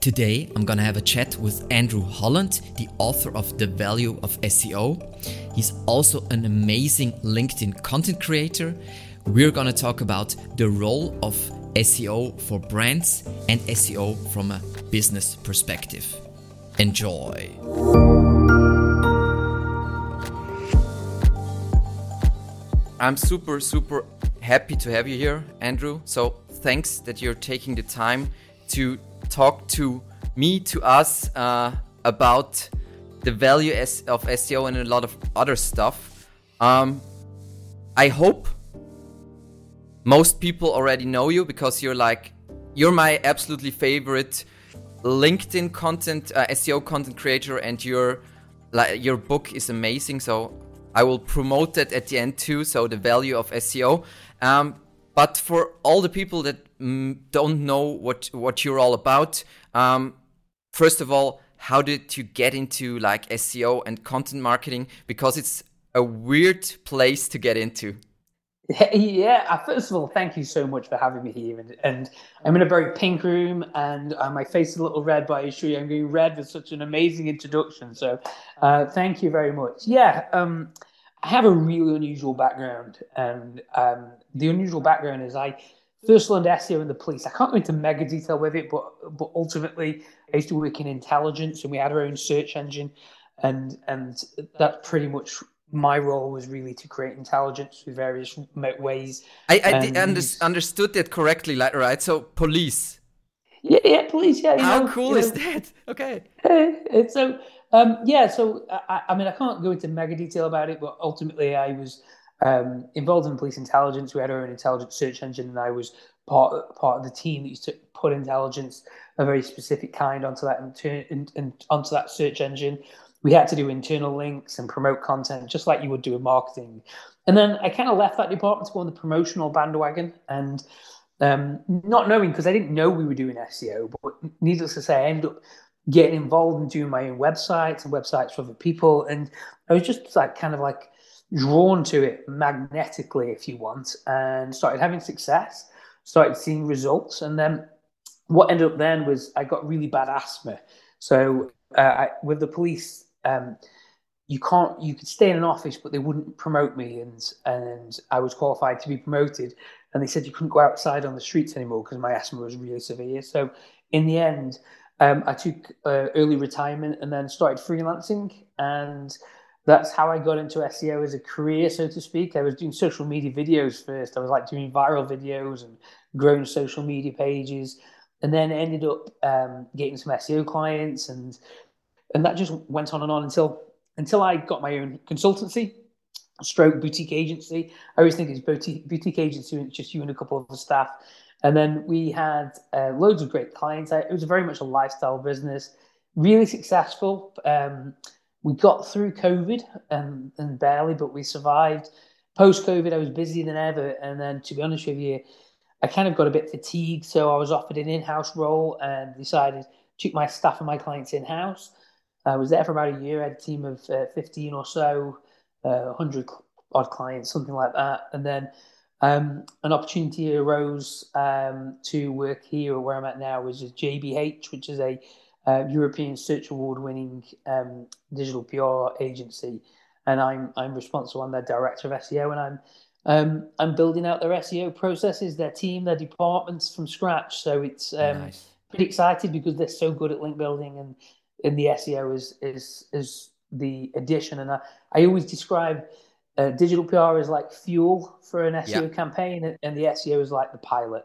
Today, I'm gonna have a chat with Andrew Holland, the author of The Value of SEO. He's also an amazing LinkedIn content creator. We're gonna talk about the role of SEO for brands and SEO from a business perspective. Enjoy! I'm super, super happy to have you here, Andrew. So, thanks that you're taking the time to talk to me, to us, uh, about the value of SEO and a lot of other stuff. Um, I hope most people already know you because you're like, you're my absolutely favorite LinkedIn content, uh, SEO content creator, and your like your book is amazing. So I will promote that at the end too. So the value of SEO. Um, but for all the people that don't know what what you're all about, um, first of all, how did you get into like SEO and content marketing? Because it's a weird place to get into. Yeah, uh, first of all, thank you so much for having me here. And, and I'm in a very pink room, and uh, my face is a little red, but I assure you, I'm going red with such an amazing introduction. So, uh, thank you very much. Yeah, um, I have a really unusual background, and um, the unusual background is I first learned SEO in the police. I can't go into mega detail with it, but but ultimately I used to work in intelligence, and we had our own search engine, and and that pretty much my role was really to create intelligence through various ways. I, I under, understood that correctly, right? So police. Yeah, yeah, police. Yeah. How know, cool is know. that? Okay. It's so um, yeah, so I, I, mean, I can't go into mega detail about it, but ultimately, I was um, involved in police intelligence. We had our own intelligence search engine, and I was part part of the team that used to put intelligence, a very specific kind, onto that inter- in, in, onto that search engine. We had to do internal links and promote content, just like you would do in marketing. And then I kind of left that department to go on the promotional bandwagon, and um, not knowing because I didn't know we were doing SEO, but needless to say, I ended up getting involved in doing my own websites and websites for other people. And I was just like kind of like drawn to it magnetically, if you want, and started having success, started seeing results. And then what ended up then was I got really bad asthma. So uh, I, with the police, um, you can't you could stay in an office but they wouldn't promote me and and I was qualified to be promoted and they said you couldn't go outside on the streets anymore because my asthma was really severe so in the end um, I took uh, early retirement and then started freelancing. And that's how I got into SEO as a career, so to speak. I was doing social media videos first. I was like doing viral videos and growing social media pages, and then ended up um, getting some SEO clients, and and that just went on and on until until I got my own consultancy, stroke boutique agency. I always think it's boutique boutique agency, just you and a couple of staff. And then we had uh, loads of great clients. It was very much a lifestyle business, really successful. Um, we got through COVID and, and barely, but we survived. Post COVID, I was busier than ever. And then, to be honest with you, I kind of got a bit fatigued. So I was offered an in house role and decided to keep my staff and my clients in house. I was there for about a year. I had a team of uh, 15 or so, uh, 100 odd clients, something like that. And then um, an opportunity arose um, to work here where I'm at now, which is JBH, which is a uh, European Search Award winning um, digital PR agency. And I'm I'm responsible. I'm their director of SEO, and I'm um, I'm building out their SEO processes, their team, their departments from scratch. So it's um, nice. pretty excited because they're so good at link building, and in the SEO is is is the addition. And I, I always describe uh, digital PR as like fuel for an SEO yeah. campaign, and the SEO is like the pilot.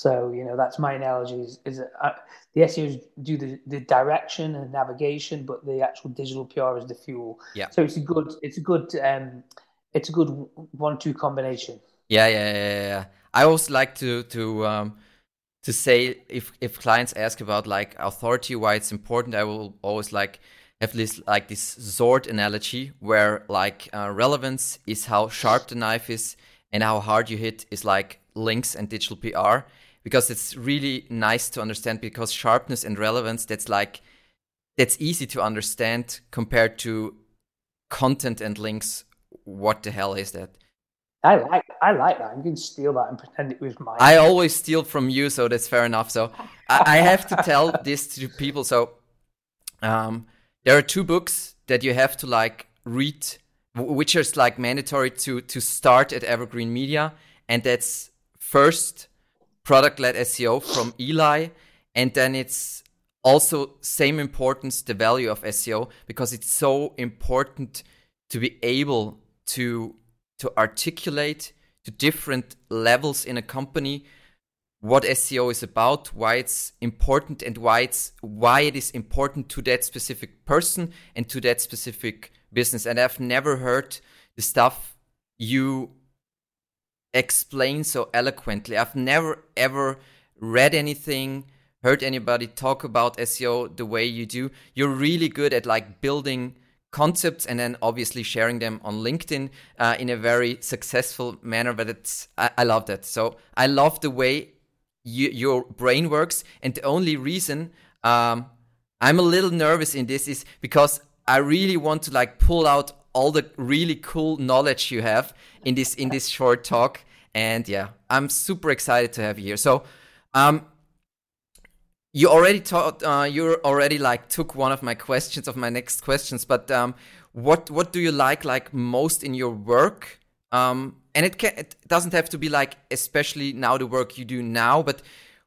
So you know that's my analogy. Is, is uh, the SEOs do the, the direction and navigation, but the actual digital PR is the fuel. Yeah. So it's a good it's a good um, it's a good one-two combination. Yeah, yeah, yeah, yeah. I always like to to um, to say if if clients ask about like authority, why it's important, I will always like have this like this sword analogy where like uh, relevance is how sharp the knife is and how hard you hit is like links and digital PR because it's really nice to understand because sharpness and relevance that's like that's easy to understand compared to content and links what the hell is that I like I like that. I'm going to steal that and pretend it was mine. I always steal from you, so that's fair enough. So I, I have to tell this to people. So um, there are two books that you have to like read, which is like mandatory to to start at Evergreen Media, and that's first product led SEO from Eli, and then it's also same importance the value of SEO because it's so important to be able to to articulate to different levels in a company what SEO is about, why it's important, and why it's why it is important to that specific person and to that specific business. And I've never heard the stuff you explain so eloquently. I've never ever read anything, heard anybody talk about SEO the way you do. You're really good at like building concepts and then obviously sharing them on LinkedIn uh, in a very successful manner. But it's I, I love that. So I love the way you, your brain works, and the only reason um, I'm a little nervous in this is because I really want to like pull out all the really cool knowledge you have in this in this short talk. And yeah, I'm super excited to have you here. So, um, you already taught uh, you already like took one of my questions of my next questions but um, what what do you like like most in your work um, and it can it doesn't have to be like especially now the work you do now but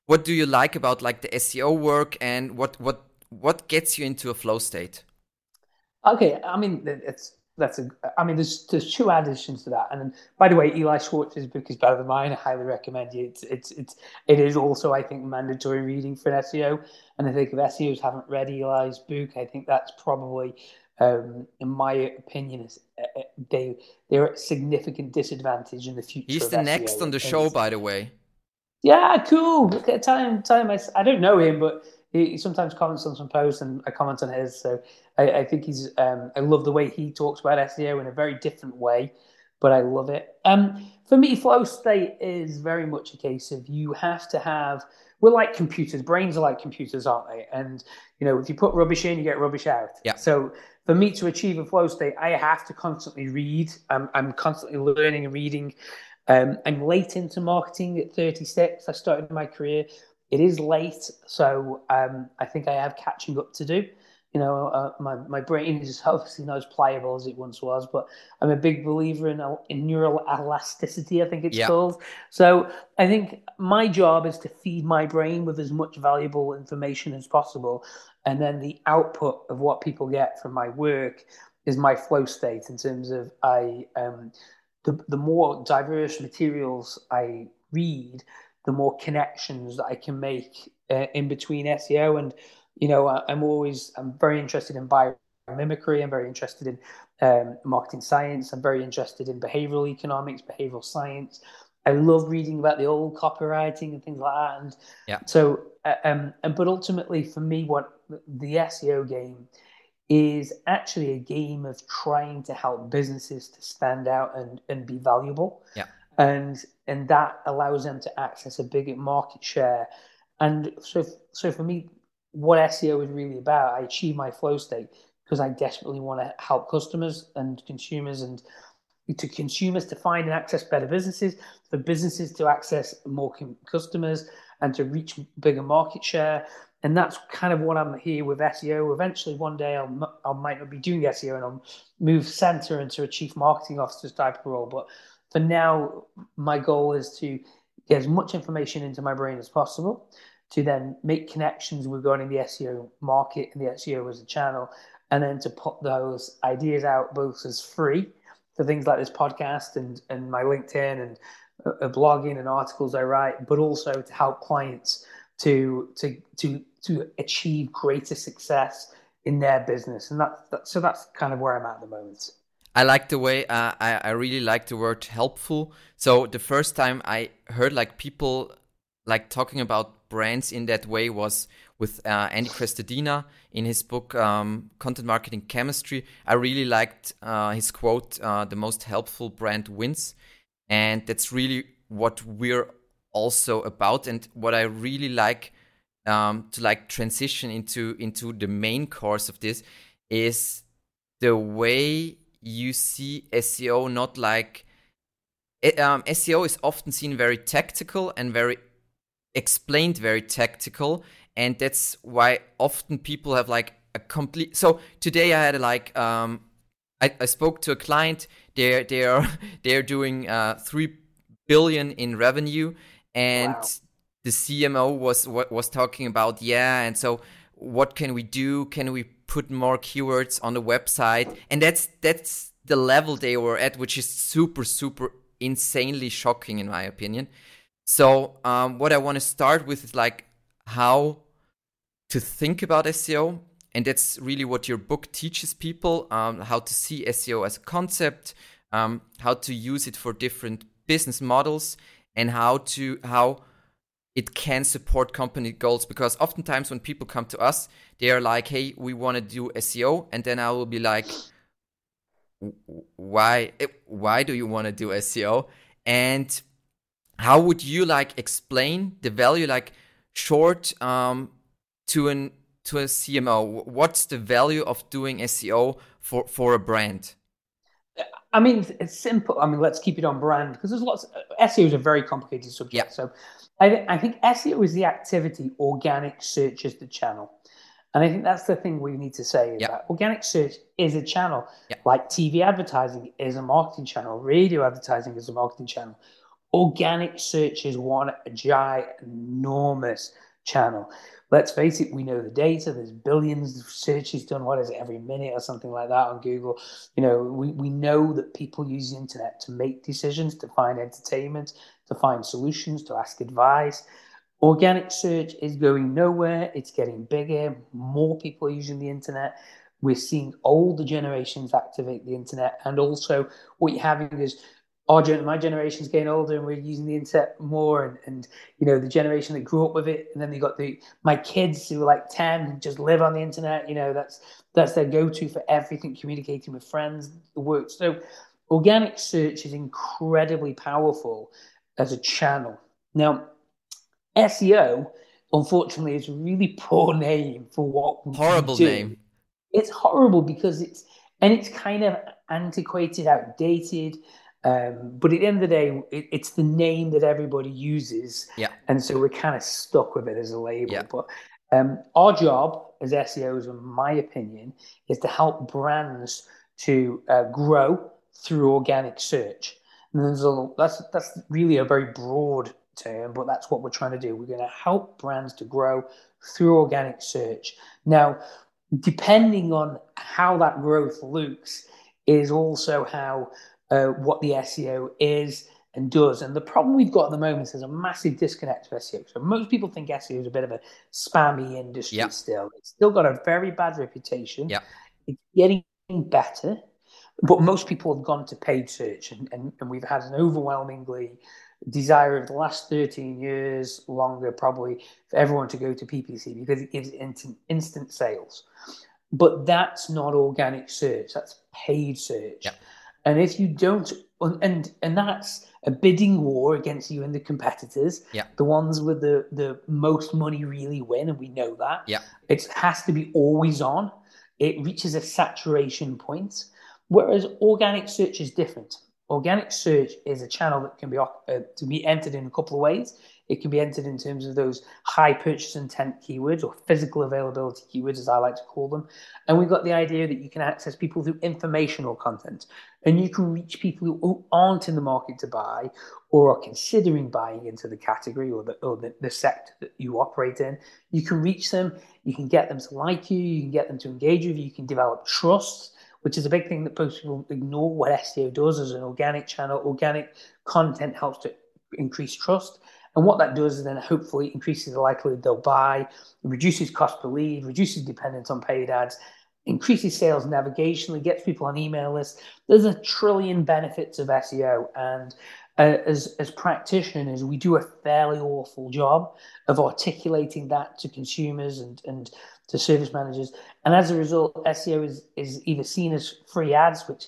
what do you like about like the seo work and what what what gets you into a flow state okay i mean it's that's a. I mean, there's there's two additions to that. And by the way, Eli Schwartz's book is better than mine. I highly recommend it. It's it's it's it is also I think mandatory reading for an SEO. And I think if SEOs haven't read Eli's book, I think that's probably, um, in my opinion, is uh, uh they they're at significant disadvantage in the future. He's the SEO. next on the show, by the way. Yeah, cool. Tell him, tell him I, I don't know him, but he, he sometimes comments on some posts and I comment on his. So I, I think he's. Um, I love the way he talks about SEO in a very different way, but I love it. Um, for me, flow state is very much a case of you have to have. We're like computers. Brains are like computers, aren't they? And you know, if you put rubbish in, you get rubbish out. Yeah. So for me to achieve a flow state, I have to constantly read. I'm, I'm constantly learning and reading. Um, I'm late into marketing at 36. I started my career. It is late, so um, I think I have catching up to do you know, uh, my, my brain is obviously not as pliable as it once was, but I'm a big believer in, in neural elasticity, I think it's yeah. called. So I think my job is to feed my brain with as much valuable information as possible. And then the output of what people get from my work is my flow state in terms of I, um, the, the more diverse materials I read, the more connections that I can make uh, in between SEO and you know, I, am always I'm very interested in biomimicry. I'm very interested in um, marketing science. I'm very interested in behavioral economics, behavioral science. I love reading about the old copywriting and things like that. And yeah. So, uh, um, and but ultimately, for me, what the SEO game is actually a game of trying to help businesses to stand out and and be valuable. Yeah. And and that allows them to access a bigger market share. And so, so for me, what SEO is really about. I achieve my flow state because I desperately want to help customers and consumers and to consumers to find and access better businesses, for businesses to access more customers and to reach bigger market share. And that's kind of what I'm here with SEO. Eventually, one day I'll, I might not be doing SEO and I'll move center into a chief marketing officer type of role. But for now, my goal is to get as much information into my brain as possible to then make connections regarding the SEO market and the SEO as a channel, and then to put those ideas out both as free for things like this podcast and, and my LinkedIn and uh, blogging and articles I write, but also to help clients to to to to achieve greater success in their business, and that, so that's kind of where I'm at, at the moment. I like the way uh, I I really like the word helpful. So the first time I heard like people like talking about brands in that way was with uh, Andy Crestodina in his book um, Content Marketing Chemistry. I really liked uh, his quote, uh, "The most helpful brand wins," and that's really what we're also about, and what I really like um, to like transition into into the main course of this is the way you see SEO not like um, SEO is often seen very tactical and very explained very tactical, and that's why often people have like a complete. So today I had like um, I, I spoke to a client. They're they're they're doing uh, three billion in revenue, and wow. the CMO was was talking about yeah, and so what can we do? Can we put more keywords on the website? And that's that's the level they were at, which is super super insanely shocking in my opinion. So um, what I want to start with is like how to think about SEO, and that's really what your book teaches people: um, how to see SEO as a concept, um, how to use it for different business models, and how to how it can support company goals. Because oftentimes when people come to us, they are like, "Hey, we want to do SEO," and then I will be like, "Why? Why do you want to do SEO?" and how would you like explain the value like short um, to an to a CMO? What's the value of doing SEO for for a brand? I mean, it's simple. I mean, let's keep it on brand because there's lots. Of, SEO is a very complicated subject. Yeah. So, I, th- I think SEO is the activity. Organic search is the channel, and I think that's the thing we need to say. Is yeah. that organic search is a channel, yeah. like TV advertising is a marketing channel, radio advertising is a marketing channel Organic search is one ginormous channel. Let's face it, we know the data. There's billions of searches done. What is it every minute or something like that on Google? You know, we, we know that people use the internet to make decisions, to find entertainment, to find solutions, to ask advice. Organic search is going nowhere. It's getting bigger. More people are using the internet. We're seeing older generations activate the internet. And also, what you're having is our gen- my generation's getting older and we're using the internet more and, and you know the generation that grew up with it and then they got the my kids who are like 10 just live on the internet you know that's that's their go-to for everything communicating with friends the work so organic search is incredibly powerful as a channel now seo unfortunately is a really poor name for what horrible name it's horrible because it's and it's kind of antiquated outdated um, but at the end of the day, it, it's the name that everybody uses. Yeah. And so we're kind of stuck with it as a label. Yeah. But um, our job as SEOs, in my opinion, is to help brands to uh, grow through organic search. And there's a, that's that's really a very broad term, but that's what we're trying to do. We're going to help brands to grow through organic search. Now, depending on how that growth looks, is also how uh, what the SEO is and does. And the problem we've got at the moment is there's a massive disconnect of SEO. So most people think SEO is a bit of a spammy industry yep. still. It's still got a very bad reputation. Yep. It's getting better. But most people have gone to paid search, and, and, and we've had an overwhelmingly desire of the last 13 years, longer probably, for everyone to go to PPC because it gives instant, instant sales. But that's not organic search, that's paid search. Yep. And if you don't, and and that's a bidding war against you and the competitors. Yeah. The ones with the the most money really win, and we know that. Yeah. It has to be always on. It reaches a saturation point, whereas organic search is different. Organic search is a channel that can be uh, to be entered in a couple of ways. It can be entered in terms of those high purchase intent keywords or physical availability keywords, as I like to call them. And we've got the idea that you can access people through informational content and you can reach people who aren't in the market to buy or are considering buying into the category or the, or the, the sector that you operate in. You can reach them, you can get them to like you, you can get them to engage with you, you can develop trust which is a big thing that most people ignore what SEO does as an organic channel. Organic content helps to increase trust. And what that does is then hopefully increases the likelihood they'll buy, reduces cost per lead, reduces dependence on paid ads, increases sales navigationally, gets people on email lists. There's a trillion benefits of SEO. And uh, as, as practitioners, we do a fairly awful job of articulating that to consumers and, and to service managers. And as a result, SEO is, is either seen as free ads, which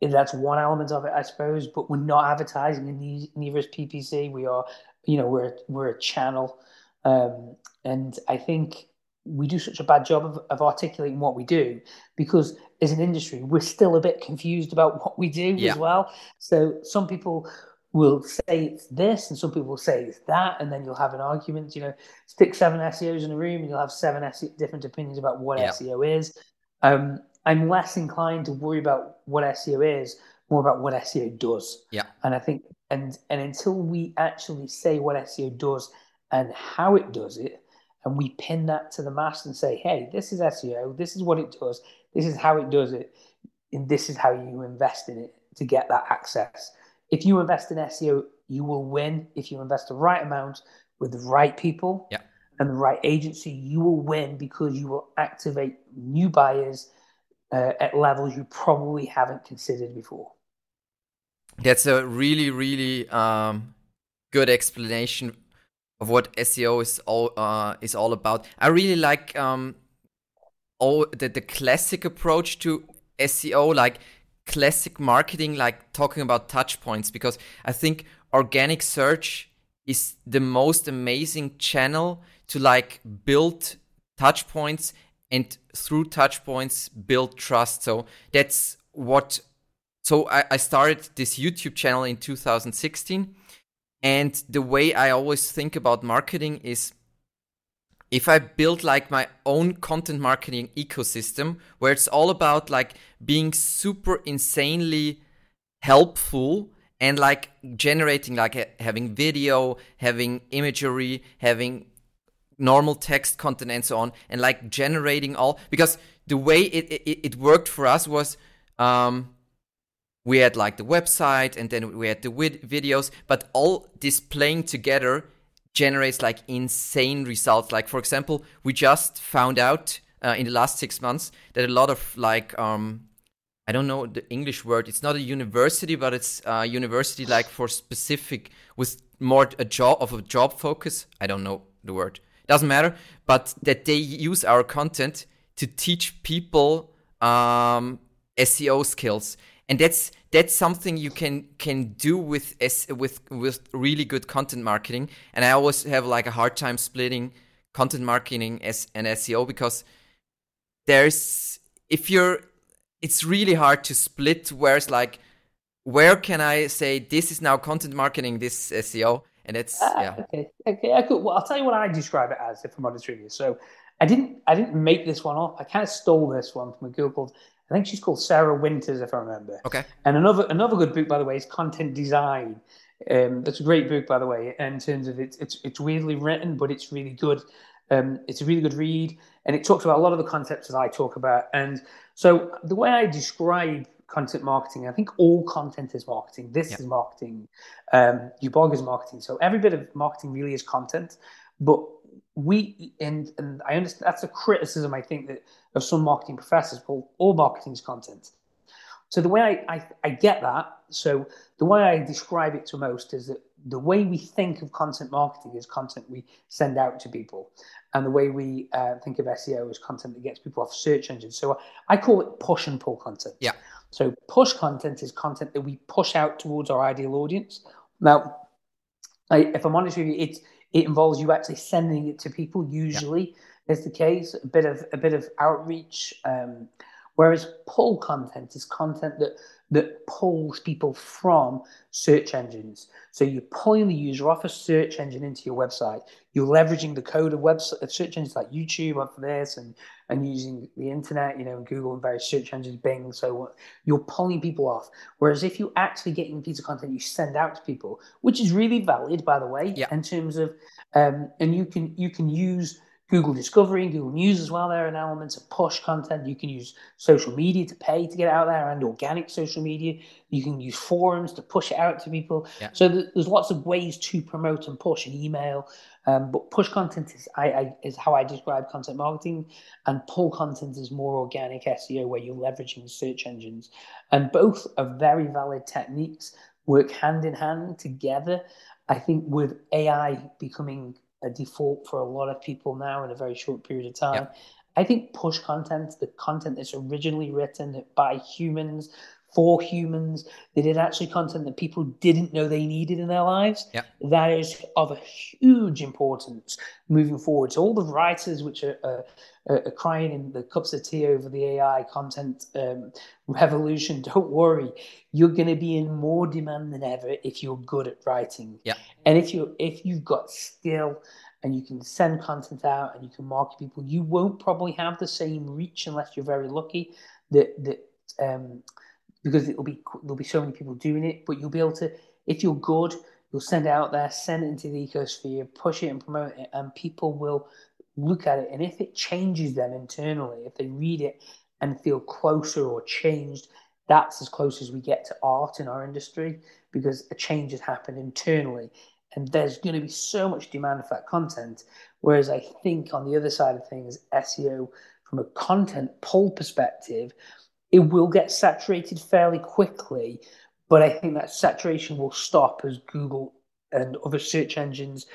that's one element of it, I suppose, but we're not advertising in neither is PPC. We are you know we're we're a channel, um, and I think we do such a bad job of, of articulating what we do because as an industry we're still a bit confused about what we do yeah. as well. So some people will say it's this, and some people will say it's that, and then you'll have an argument. You know, stick seven SEOs in a room, and you'll have seven SEO, different opinions about what yeah. SEO is. Um, I'm less inclined to worry about what SEO is, more about what SEO does. Yeah. And I think, and and until we actually say what SEO does and how it does it, and we pin that to the mast and say, hey, this is SEO, this is what it does, this is how it does it, and this is how you invest in it to get that access if you invest in SEO, you will win. If you invest the right amount with the right people yeah. and the right agency, you will win because you will activate new buyers uh, at levels you probably haven't considered before. That's a really, really um, good explanation of what SEO is all uh, is all about. I really like um, all the, the classic approach to SEO, like classic marketing, like talking about touch points, because I think organic search is the most amazing channel to like build touch points and through touch points build trust. So that's what. So I, I started this YouTube channel in 2016. And the way I always think about marketing is if I build like my own content marketing ecosystem where it's all about like being super insanely helpful and like generating like having video, having imagery, having normal text content and so on and like generating all because the way it, it, it worked for us was um, we had like the website and then we had the videos but all displaying together generates like insane results. Like for example, we just found out uh, in the last six months that a lot of like um, I don't know the English word. It's not a university, but it's a university like for specific with more a job of a job focus. I don't know the word. Doesn't matter. But that they use our content to teach people um, SEO skills, and that's that's something you can can do with with with really good content marketing. And I always have like a hard time splitting content marketing as and SEO because there's if you're it's really hard to split where's like where can I say this is now content marketing, this SEO, and it's uh, yeah. Okay, okay, I could, well, I'll tell you what I describe it as if I'm honest with you. So I didn't I didn't make this one up. I kind of stole this one from a girl called I think she's called Sarah Winters, if I remember. Okay. And another another good book, by the way, is Content Design. Um, that's a great book, by the way, in terms of it, it's it's weirdly written, but it's really good. Um, it's a really good read, and it talks about a lot of the concepts that I talk about. And so the way I describe content marketing, I think all content is marketing. This yep. is marketing. Um, your blog is marketing. So every bit of marketing really is content, but we and and I understand that's a criticism I think that of some marketing professors. Well, all marketing is content. So the way I, I, I get that, so the way I describe it to most is that the way we think of content marketing is content we send out to people, and the way we uh, think of SEO is content that gets people off search engines. So I call it push and pull content. Yeah. So push content is content that we push out towards our ideal audience. Now, I, if I'm honest with you, it's it involves you actually sending it to people. Usually, yeah. is the case. A bit of a bit of outreach. Um, whereas pull content is content that that pulls people from search engines. So you're pulling the user off a search engine into your website. You're leveraging the code of website of search engines like YouTube for this and and using the internet, you know, Google and various search engines, Bing. So you're pulling people off. Whereas if you're actually getting a piece of content you send out to people, which is really valid, by the way, yeah. in terms of, um, and you can you can use Google Discovery and Google News as well. There are elements of push content. You can use social media to pay to get out there and organic social media. You can use forums to push it out to people. Yeah. So there's lots of ways to promote and push an email. Um, but push content is I, I, is how I describe content marketing, and pull content is more organic SEO where you're leveraging search engines. And both are very valid techniques, work hand in hand together. I think with AI becoming a default for a lot of people now in a very short period of time. I think push content, the content that's originally written by humans for humans, that is actually content that people didn't know they needed in their lives. Yeah. That is of a huge importance moving forward. So all the writers which are, are, are crying in the cups of tea over the AI content um, revolution, don't worry, you're going to be in more demand than ever if you're good at writing. Yeah. And if you if you've got skill and you can send content out and you can market people, you won't probably have the same reach unless you're very lucky. That that um, because it'll be there'll be so many people doing it, but you'll be able to if you're good, you'll send it out there, send it into the ecosphere, push it and promote it, and people will look at it. And if it changes them internally, if they read it and feel closer or changed, that's as close as we get to art in our industry because a change has happened internally. And there's going to be so much demand for that content. Whereas I think on the other side of things, SEO from a content pull perspective, it will get saturated fairly quickly. But I think that saturation will stop as Google and other search engines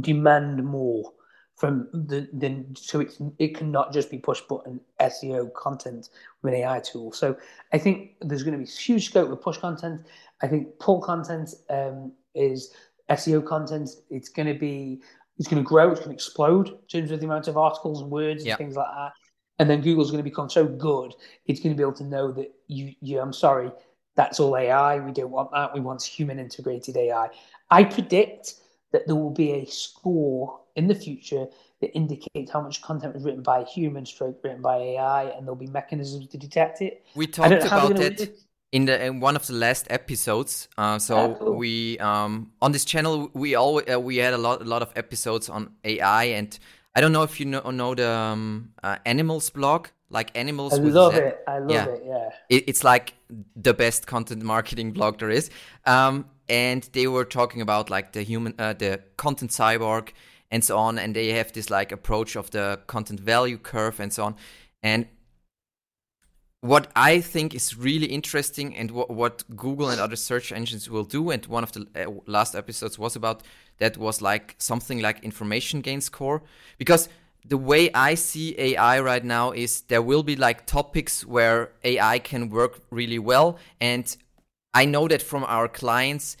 demand more from the, the so it's it cannot just be push button SEO content with an AI tool. So I think there's going to be huge scope with push content. I think pull content um, is SEO content. It's going to be it's going to grow. It's going to explode in terms of the amount of articles and words and yep. things like that. And then Google's going to become so good, it's going to be able to know that you, you I'm sorry, that's all AI. We don't want that. We want human integrated AI. I predict that there will be a score in the future that indicates how much content was written by a human, stroke written by AI, and there'll be mechanisms to detect it. We talked about it in the in one of the last episodes. Uh, so yeah, cool. we um, on this channel we all uh, we had a lot a lot of episodes on AI, and I don't know if you know know the um, uh, Animalz blog like Animalz. I love it. I love yeah. it. Yeah, it, it's like the best content marketing blog there is. Um, and they were talking about like the human uh, the content cyborg and so on and they have this like approach of the content value curve and so on and what i think is really interesting and what, what google and other search engines will do and one of the uh, last episodes was about that was like something like information gain score because the way i see ai right now is there will be like topics where ai can work really well and I know that from our clients,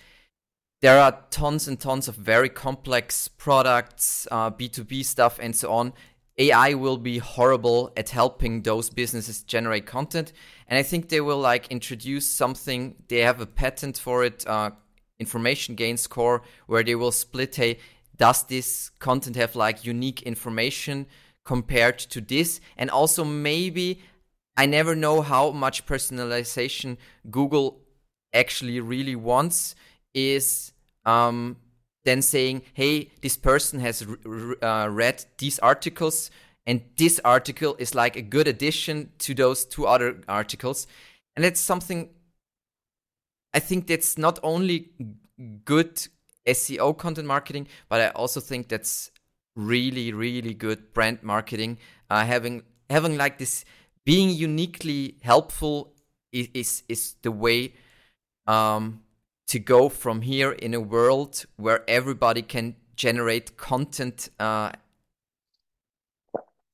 there are tons and tons of very complex products, uh, B2B stuff, and so on. AI will be horrible at helping those businesses generate content. And I think they will like introduce something, they have a patent for it, uh, information gain score, where they will split, hey, does this content have like unique information compared to this? And also maybe I never know how much personalization Google actually really wants is um, then saying, hey, this person has uh, read these articles, and this article is like a good addition to those two other articles. And that's something I think that's not only good SEO content marketing, but I also think that's really, really good brand marketing. Uh, having having like this being uniquely helpful is is, is the way um, to go from here in a world where everybody can generate content, uh,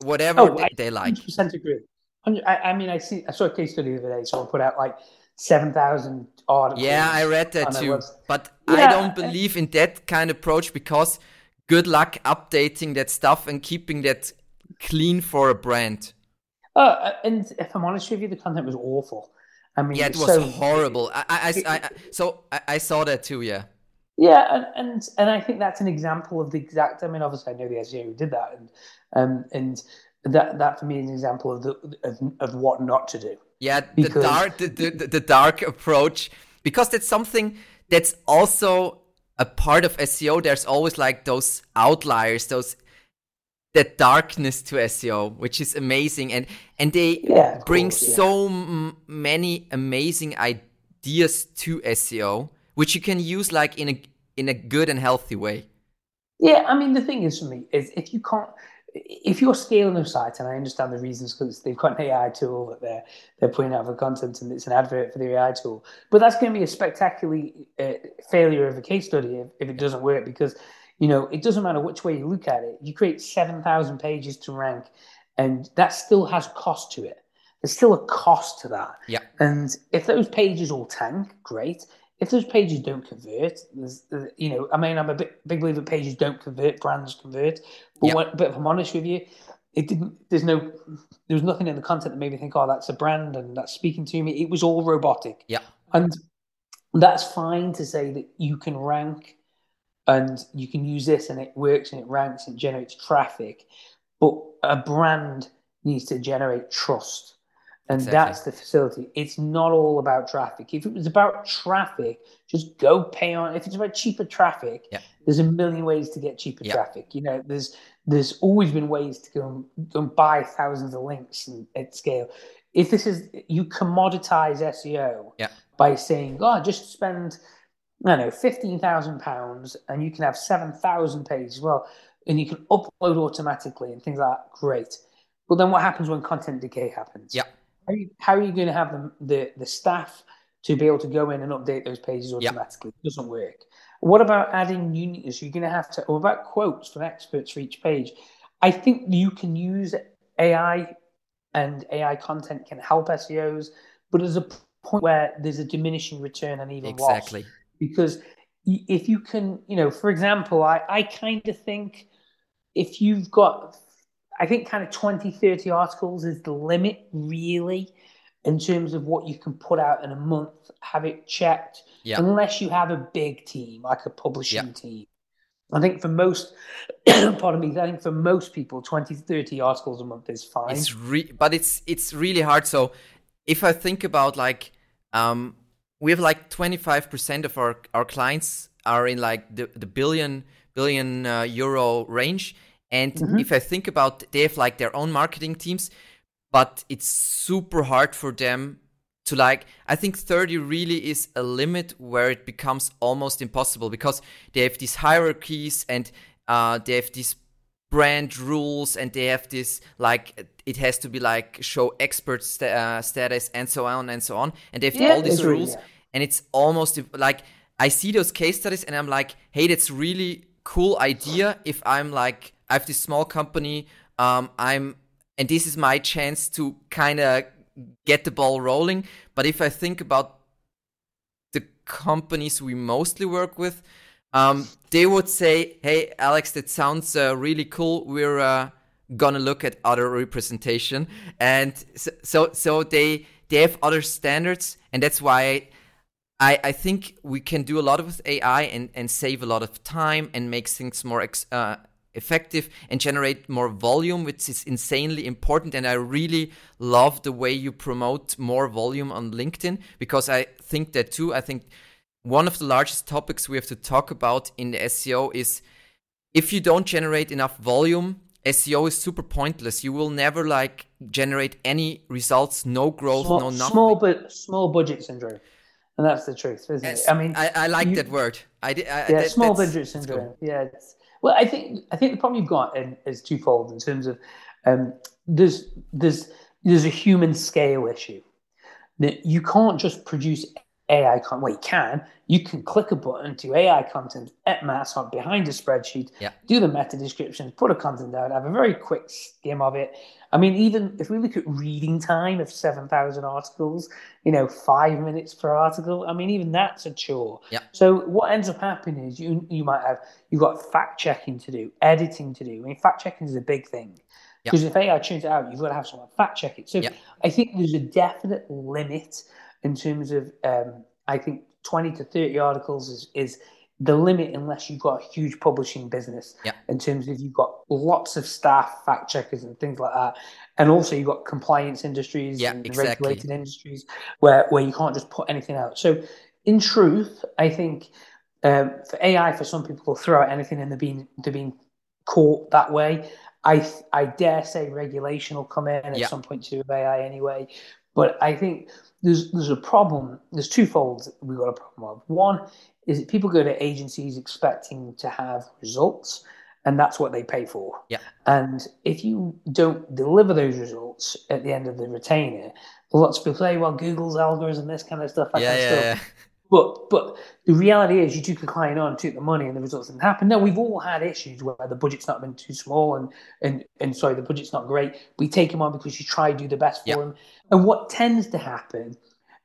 whatever oh, they, they like. Percent agree. I, I, mean, I see. I saw a case study the other day. Someone put out like seven thousand articles. Yeah, I read that too. But yeah, I don't believe in that kind of approach because good luck updating that stuff and keeping that clean for a brand. Uh, and if I'm honest with you, the content was awful. I mean, yeah, it was so, horrible. I, I, I, I so I, I, saw that too. Yeah. Yeah, and, and and I think that's an example of the exact. I mean, obviously, I know the SEO who did that, and um, and that that for me is an example of the of, of what not to do. Yeah, because... the dark the, the, the dark approach because that's something that's also a part of SEO. There's always like those outliers, those that darkness to SEO, which is amazing, and and they yeah, bring course, yeah. so m- many amazing ideas to SEO, which you can use like in a in a good and healthy way. Yeah, I mean the thing is for me is if you can't if you're scaling a site, and I understand the reasons because they've got an AI tool that they're they're putting out for content, and it's an advert for the AI tool, but that's going to be a spectacularly uh, failure of a case study if, if it doesn't work because you know, it doesn't matter which way you look at it. You create 7,000 pages to rank, and that still has cost to it. there's still a cost to that. Yeah. And if those pages all tank, great. If those pages don't convert, there's, uh, you know, I mean, I'm a big, big believer pages don't convert, brands convert. But, what, but if I'm honest with you, it didn't. There's no, there was nothing in the content that made me think, oh, that's a brand and that's speaking to me. It was all robotic. Yeah. And that's fine to say that you can rank and you can use this and it works and it ranks and generates traffic. But a brand needs to generate trust. And Exactly. that's the facility. It's not all about traffic. If it was about traffic, just go pay on. If it's about cheaper traffic, Yeah. there's a million ways to get cheaper Yeah. traffic. You know, there's there's always been ways to go and, go and buy thousands of links and, at scale. If this is you commoditize SEO Yeah. by saying, "Oh, just spend, I don't know, fifteen thousand pounds, and you can have seven thousand pages." Well, and you can upload automatically and things like that. Great, but then what happens when content decay happens? Yeah. How are you, how are you going to have the, the the staff to be able to go in and update those pages automatically? It doesn't work. What about adding uniqueness? You're going to have to, or about quotes from experts for each page. I think you can use AI and AI content can help SEOs, but there's a point where there's a diminishing return and even loss Exactly. because if you can, you know, for example, I, I kind of think if you've got, I think kind of 20, 30 articles is the limit, really, in terms of what you can put out in a month, have it checked, Yeah. unless you have a big team, like a publishing Yeah. team. I think for most, pardon me, I think for most people, 20 30 articles a month is fine. It's re- but it's it's really hard. So if I think about like um we have like 25% of our our clients are in like the the billion billion uh, euro range and Mhm. if I think about they have like their own marketing teams but it's super hard for them to like I think 30 really is a limit where it becomes almost impossible because they have these hierarchies and uh, they have these brand rules and they have this like it has to be like show expert sta- uh, status and so on and so on and they have Yeah, all these rules yeah. and it's almost like I see those case studies and I'm like hey that's really cool idea if I'm like I have this small company um I'm and this is my chance to kind of get the ball rolling but if I think about the companies we mostly work with, um, they would say, "Hey, Alex, that sounds uh, really cool. We're uh, gonna look at other representation," and so, so so they they have other standards, and that's why I I think we can do a lot with AI and and save a lot of time and make things more ex- uh, effective and generate more volume, which is insanely important. And I really love the way you promote more volume on LinkedIn because I think that too. I think one of the largest topics we have to talk about in the SEO is if you don't generate enough volume, SEO is super pointless. You will never like generate any results, no growth, small, no nothing. small but small budget syndrome, and that's the truth, isn't Yes, it? I mean, I, I like you- that word. I, I yeah, that- small budget syndrome. Yeah, it's, well, I think I think the problem you've got in, is twofold in terms of um, there's there's there's a human scale issue. That you can't just produce AI content. Well, you can. You can click a button to AI content at mass on behind a spreadsheet, Yeah. do the meta descriptions, put a content out, have a very quick skim of it. I mean, even if we look at reading time of 7,000 articles, you know, five minutes per article, I mean, even that's a chore. Yeah. So what ends up happening is you you might have, you've got fact checking to do, editing to do. I mean, fact checking is a big thing. Because if AI tunes it out, you've got to have someone fact check it. So Yeah. I think there's a definite limit in terms of, um, I think 20 to 30 articles is, is the limit unless you've got a huge publishing business Yeah. in terms of you've got lots of staff, fact checkers, and things like that. And also you've got compliance industries Yeah, and exactly. regulated industries where, where you can't just put anything out. So, in truth, I think um, for AI, for some people, will throw out anything and they're being, they're being caught that way. I I dare say regulation will come in at Yeah. some point to do with AI anyway. But I think there's there's a problem. There's twofold we've got a problem of. One is that people go to agencies expecting to have results, and that's what they pay for. Yeah. And if you don't deliver those results at the end of the retainer, lots of people say, "Well, Google's algorithm, this kind of stuff." That Yeah, kind of yeah, stuff. yeah. But but the reality is, you took a client on, took the money, and the results didn't happen. Now we've all had issues where the budget's not been too small, and and and sorry, the budget's not great. We take them on because you try to do the best for yep. them. And what tends to happen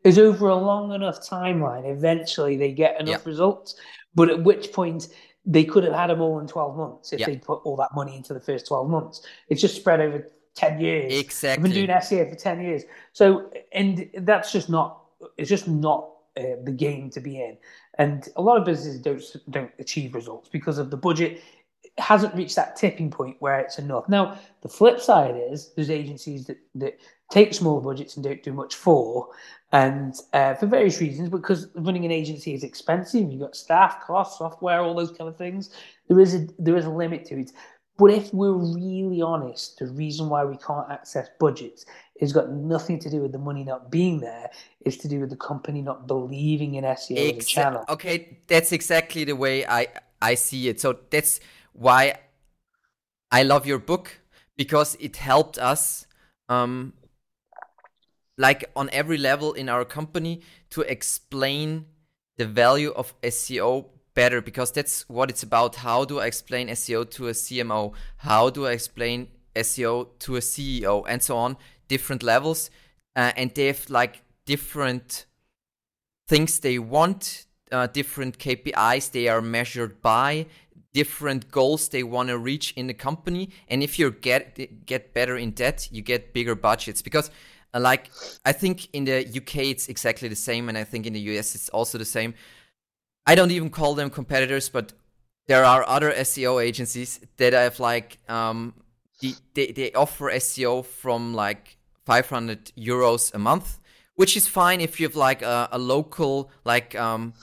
is over a long enough timeline, eventually they get enough yep. results. But at which point they could have had them all in 12 months if yep. they put all that money into the first 12 months. It's just spread over 10 years. Exactly. I've been doing SEO for 10 years. So, and that's just not, it's just not uh, the game to be in. And a lot of businesses don't, don't achieve results because of the budget hasn't reached that tipping point where it's enough. Now, the flip side is there's agencies that, that take small budgets and don't do much for, and uh, for various reasons, because running an agency is expensive. You've got staff costs, software, all those kind of things. There is a there is a limit to it. But if we're really honest, the reason why we can't access budgets has got nothing to do with the money not being there. It's to do with the company not believing in SEO Exa- as a channel. Okay, that's exactly the way I I see it. So that's why I love your book because it helped us um, like on every level in our company to explain the value of SEO better because that's what it's about. How do I explain SEO to a CMO? How do I explain SEO to a CEO and so on? Different levels, uh, and they have like different things they want, uh, different KPIs they are measured by, different goals they want to reach in the company. And if you get get better in that, you get bigger budgets because uh, like I think in the UK it's exactly the same, and I think in the US it's also the same. I don't even call them competitors, but there are other SEO agencies that have like um, they they offer SEO from like 500 euros a month, which is fine if you have like a, a local like um,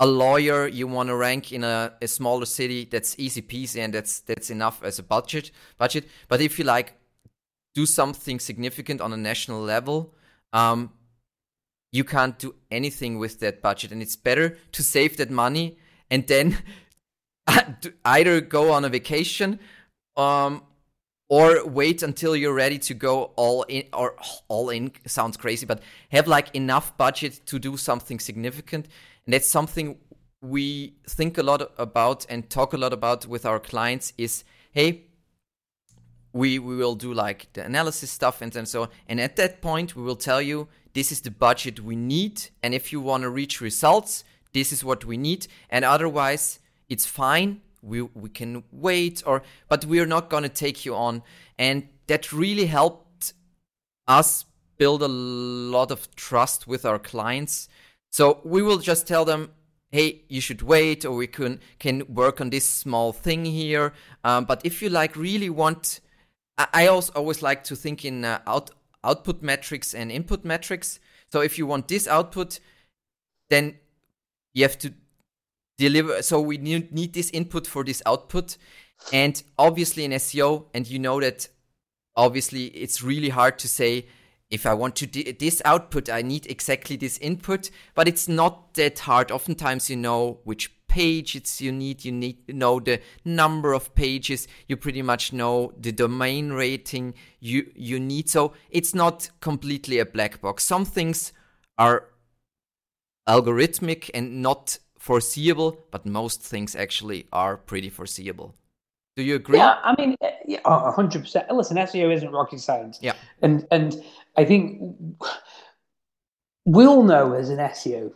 a lawyer you want to rank in a, a smaller city. That's easy peasy, and that's that's enough as a budget budget. But if you like do something significant on a national level, um, you can't do anything with that budget. And it's better to save that money and then either go on a vacation um, or wait until you're ready to go all in or all in sounds crazy but have like enough budget to do something significant and that's something we think a lot about and talk a lot about with our clients is hey we we will do like the analysis stuff and then so on. And at that point, we will tell you this is the budget we need, and if you want to reach results, this is what we need. And otherwise, it's fine. We we can wait, or but we're not gonna take you on. And that really helped us build a lot of trust with our clients. So we will just tell them, hey, you should wait, or we can can work on this small thing here. Um, but if you like really want I also always like to think in uh, out, output metrics and input metrics. So if you want this output, then you have to deliver. So we need, need this input for this output. And obviously in SEO, and you know that obviously it's really hard to say if I want to d- this output, I need exactly this input, but it's not that hard. Oftentimes you know which page it's you need you need to know the number of pages you pretty much know the domain rating you you need. So it's not completely a black box. Some things are algorithmic and not foreseeable but most things actually are pretty foreseeable. Do you agree? Yeah i mean eh, yeah, 100% listen seo isn't rocket science. Yeah. And and i think we all know as an seo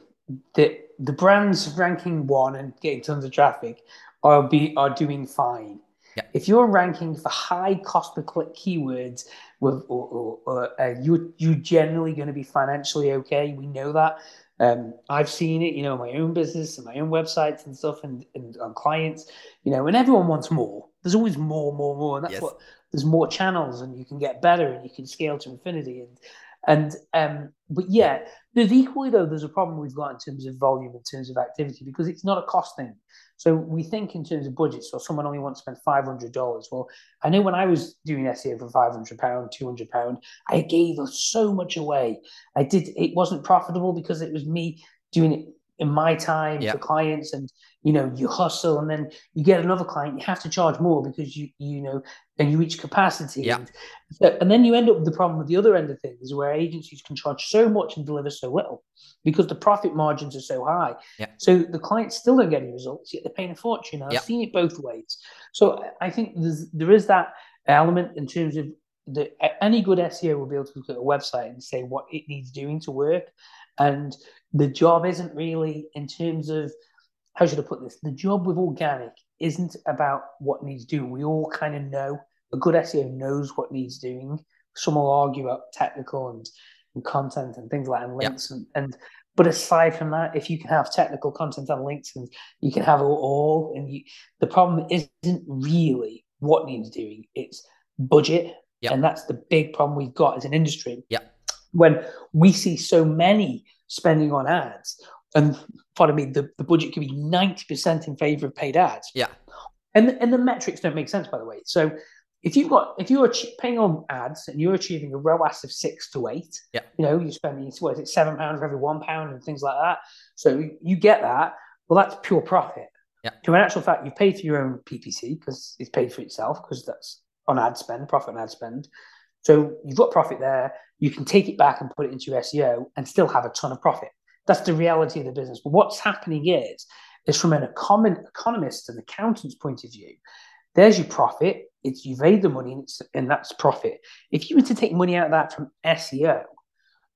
that the brands ranking one and getting tons of traffic are be are doing fine. Yeah. If you're ranking for high cost per click keywords, with or, or, or uh, you you're generally going to be financially okay. We know that. Um, I've seen it, you know, my own business and my own websites and stuff, and, and on clients, you know, and everyone wants more. There's always more, more, more, and that's yes. what there's more channels, and you can get better, and you can scale to infinity, and and um, but yeah, there's equally though there's a problem we've got in terms of volume, in terms of activity, because it's not a cost thing. So we think in terms of budgets. So someone only wants to spend five hundred dollars. Well, I know when I was doing SEO for five hundred pound, two hundred pound, I gave so much away. I did. It wasn't profitable because it was me doing it in my time for clients, and you know you hustle and then you get another client you have to charge more because you you know and you reach capacity yeah. and, so, and then you end up with the problem with the other end of things where agencies can charge so much and deliver so little because the profit margins are so high yeah. so the clients still don't get any results yet they're paying a fortune i've yeah. seen it both ways so i think there's, there is that element in terms of the any good seo will be able to look at a website and say what it needs doing to work and the job isn't really in terms of how should I put this? The job with organic isn't about what needs doing. We all kind of know a good SEO knows what needs doing. Some will argue about technical and, and content and things like that and links and, and but aside from that, if you can have technical content and links and you can have it all, and you, the problem isn't really what needs doing; it's budget, and that's the big problem we've got as an industry. Yeah, when we see so many spending on ads, and pardon me, the, the budget could be 90% in favor of paid ads. Yeah. And, and the metrics don't make sense, by the way. So if you've got, if you're paying on ads and you're achieving a ROAS of six to eight, yeah. you know, you're spending, what is it, seven pounds for every one pound and things like that. So you get that. Well, that's pure profit. Yeah. To an actual fact, you've paid for your own PPC because it's paid for itself because that's on ad spend, profit on ad spend. So you've got profit there. You can take it back and put it into your SEO and still have a ton of profit. That's the reality of the business. But what's happening is, is from an econ- economist and accountant's point of view, there's your profit. It's you've made the money, and, and that's profit. If you were to take money out of that from SEO,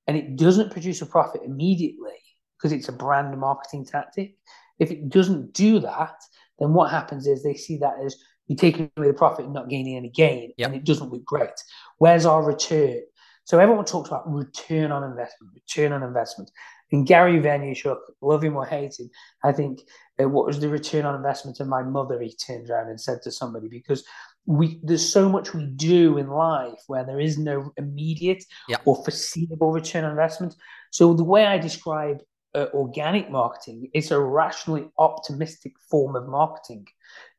and it doesn't produce a profit immediately because it's a brand marketing tactic, if it doesn't do that, then what happens is they see that as you're taking away the profit and not gaining any gain, yep. and it doesn't look great. Where's our return? So everyone talks about return on investment, return on investment. And Gary Vaynerchuk, love him or hate him, I think uh, what was the return on investment of my mother? He turned around and said to somebody because we there's so much we do in life where there is no immediate yeah. or foreseeable return on investment. So the way I describe uh, organic marketing, it's a rationally optimistic form of marketing,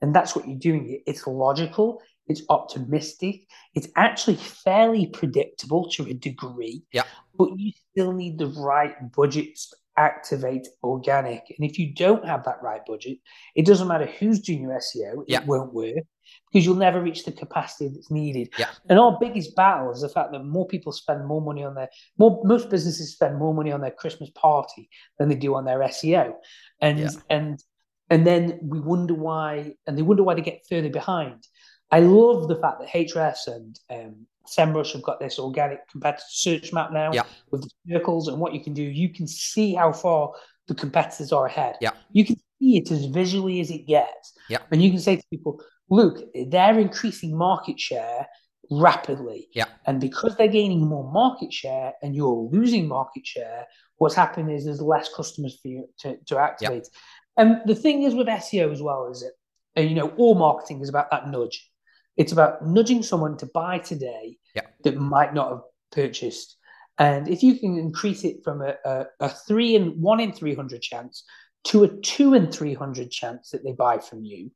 and that's what you're doing. It's logical, it's optimistic, it's actually fairly predictable to a degree. Yeah. But you still need the right budgets to activate organic. And if you don't have that right budget, it doesn't matter who's doing your SEO, yeah. it won't work because you'll never reach the capacity that's needed. Yeah. And our biggest battle is the fact that more people spend more money on their more most businesses spend more money on their Christmas party than they do on their SEO. And yeah. and and then we wonder why and they wonder why they get further behind. I love the fact that Ahrefs and um, SEMrush have got this organic competitor search map now yeah. with the circles and what you can do. You can see how far the competitors are ahead. Yeah. You can see it as visually as it gets. Yeah. And you can say to people, look, they're increasing market share rapidly. Yeah. And because they're gaining more market share and you're losing market share, what's happening is there's less customers for you to, to activate. Yeah. And the thing is with SEO as well is it, and you know, all marketing is about that nudge. It's about nudging someone to buy today yeah. that might not have purchased. And if you can increase it from a, a, a three and one in 300 chance to a two in 300 chance that they buy from you,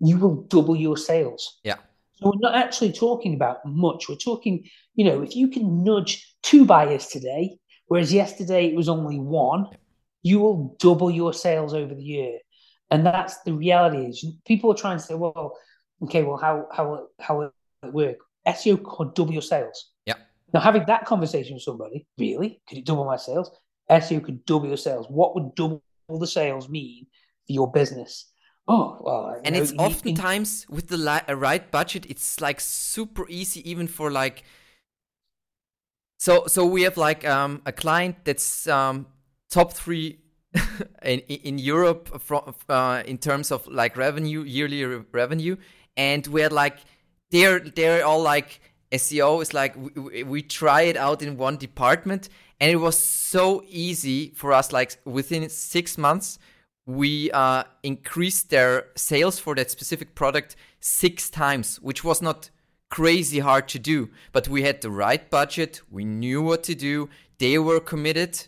you will double your sales. Yeah. So we're not actually talking about much. We're talking, you know, if you can nudge two buyers today, whereas yesterday it was only one, you will double your sales over the year. And that's the reality is people are trying to say, well, okay, well, how how how will it work? SEO could double your sales. Yeah. Now having that conversation with somebody, really, could it double my sales? SEO could double your sales. What would double the sales mean for your business? Oh, well, and know, it's oftentimes with the li- right budget, it's like super easy, even for like. So so we have like um, a client that's um, top three in in Europe from uh, in terms of like revenue yearly re- revenue, and we're like they're they're all like SEO is like we, we try it out in one department, and it was so easy for us. Like within six months, we uh, increased their sales for that specific product six times, which was not crazy hard to do. But we had the right budget, we knew what to do, they were committed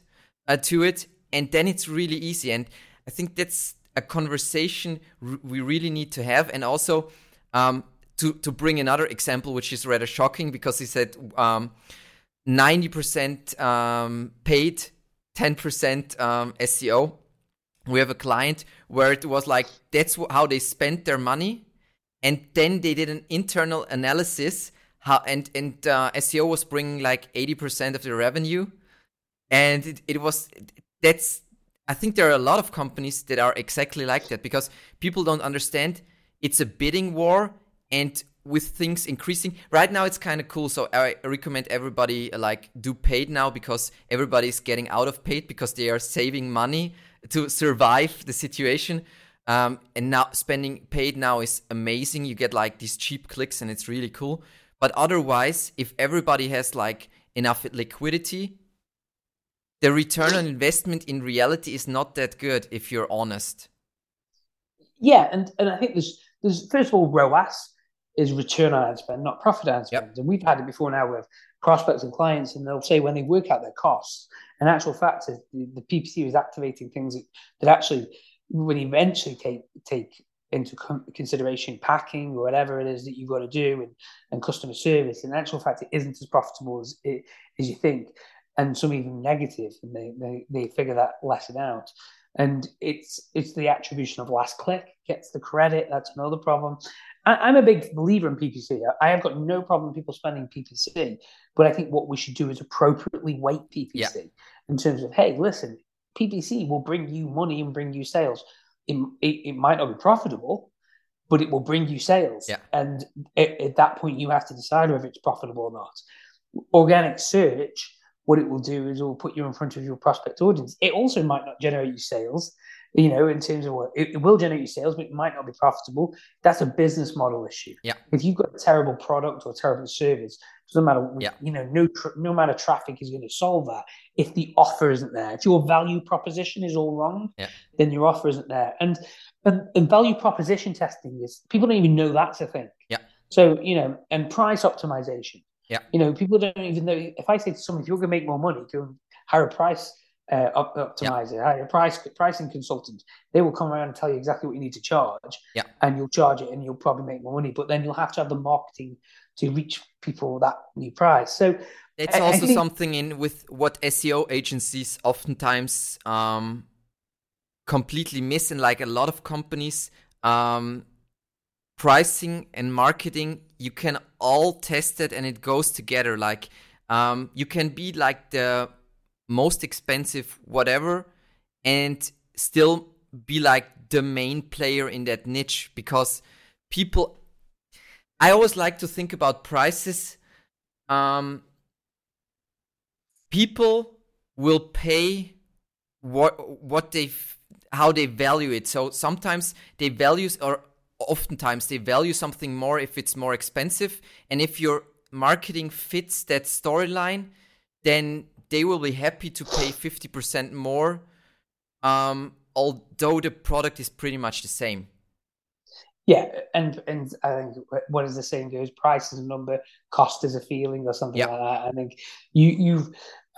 uh, to it, and then it's really easy. And I think that's a conversation we really need to have. And also, um, to, to bring another example, which is rather shocking because he said um, 90% um, paid, 10% um, SEO we have a client where it was like that's how they spent their money and then they did an internal analysis how and and uh, SEO was bringing like 80% of the revenue. And it, it was that's I think there are a lot of companies that are exactly like that because people don't understand it's a bidding war and with things increasing. Right now it's kind of cool so i recommend everybody like do paid now because everybody's getting out of paid because they are saving money to survive the situation. Um, and now spending paid now is amazing. You get like these cheap clicks and it's really cool. But otherwise if everybody has like enough liquidity the return on investment in reality is not that good if you're honest. Yeah and, and i think there's there's first of all roas is return on ad spend, not profit on ad spend. Yep. And we've had it before now with prospects and clients, and they'll say when they work out their costs, in actual fact, is the, the PPC is activating things that, that actually would eventually take take into consideration packing or whatever it is that you've got to do and, and customer service. In actual fact, it isn't as profitable as it, as you think, and some even negative, and they, they, they figure that lesson out. And it's it's the attribution of last click gets the credit. That's another problem. I, am a big believer in PPC. I have got no problem people spending PPC, but I think what we should do is appropriately weight PPC yeah. in terms of, hey, listen, PPC will bring you money and bring you sales. It, it, it might not be profitable, but it will bring you sales. Yeah. And at, at that point, you have to decide whether it's profitable or not. Organic search, what it will do is it will put you in front of your prospect audience. It also might not generate you sales you know, in terms of what it, it, will generate you sales, but it might not be profitable. That's a business model issue. Yeah. If you've got a terrible product or terrible service, doesn't matter. Yeah. You know, no tra- no amount of traffic is going to solve that. If the offer isn't there, if your value proposition is all wrong, yeah. then your offer isn't there. And, and and value proposition testing is people don't even know that's a thing. Yeah. So you know, and price optimization. Yeah. You know, people don't even know. If I say to someone, if you're going to make more money, go and hire a price uh, optimizer, yeah. a price pricing consultant. They will come around and tell you exactly what you need to charge, yeah. and you'll charge it, and you'll probably make more money. But then you'll have to have the marketing to reach people that new price. So it's I, also I think, something in with what SEO agencies oftentimes um, completely miss, and like a lot of companies. Um, pricing and marketing you can all test it and it goes together. Like um, you can be like the most expensive whatever and still be like the main player in that niche because people i always like to think about prices. Um people will pay what what they how they value it. So sometimes they values or oftentimes they value something more if it's more expensive. And if your marketing fits that storyline then they will be happy to pay 50% more um, although the product is pretty much the same yeah and and i think what is the saying goes price is a number cost is a feeling or something like that i think you you've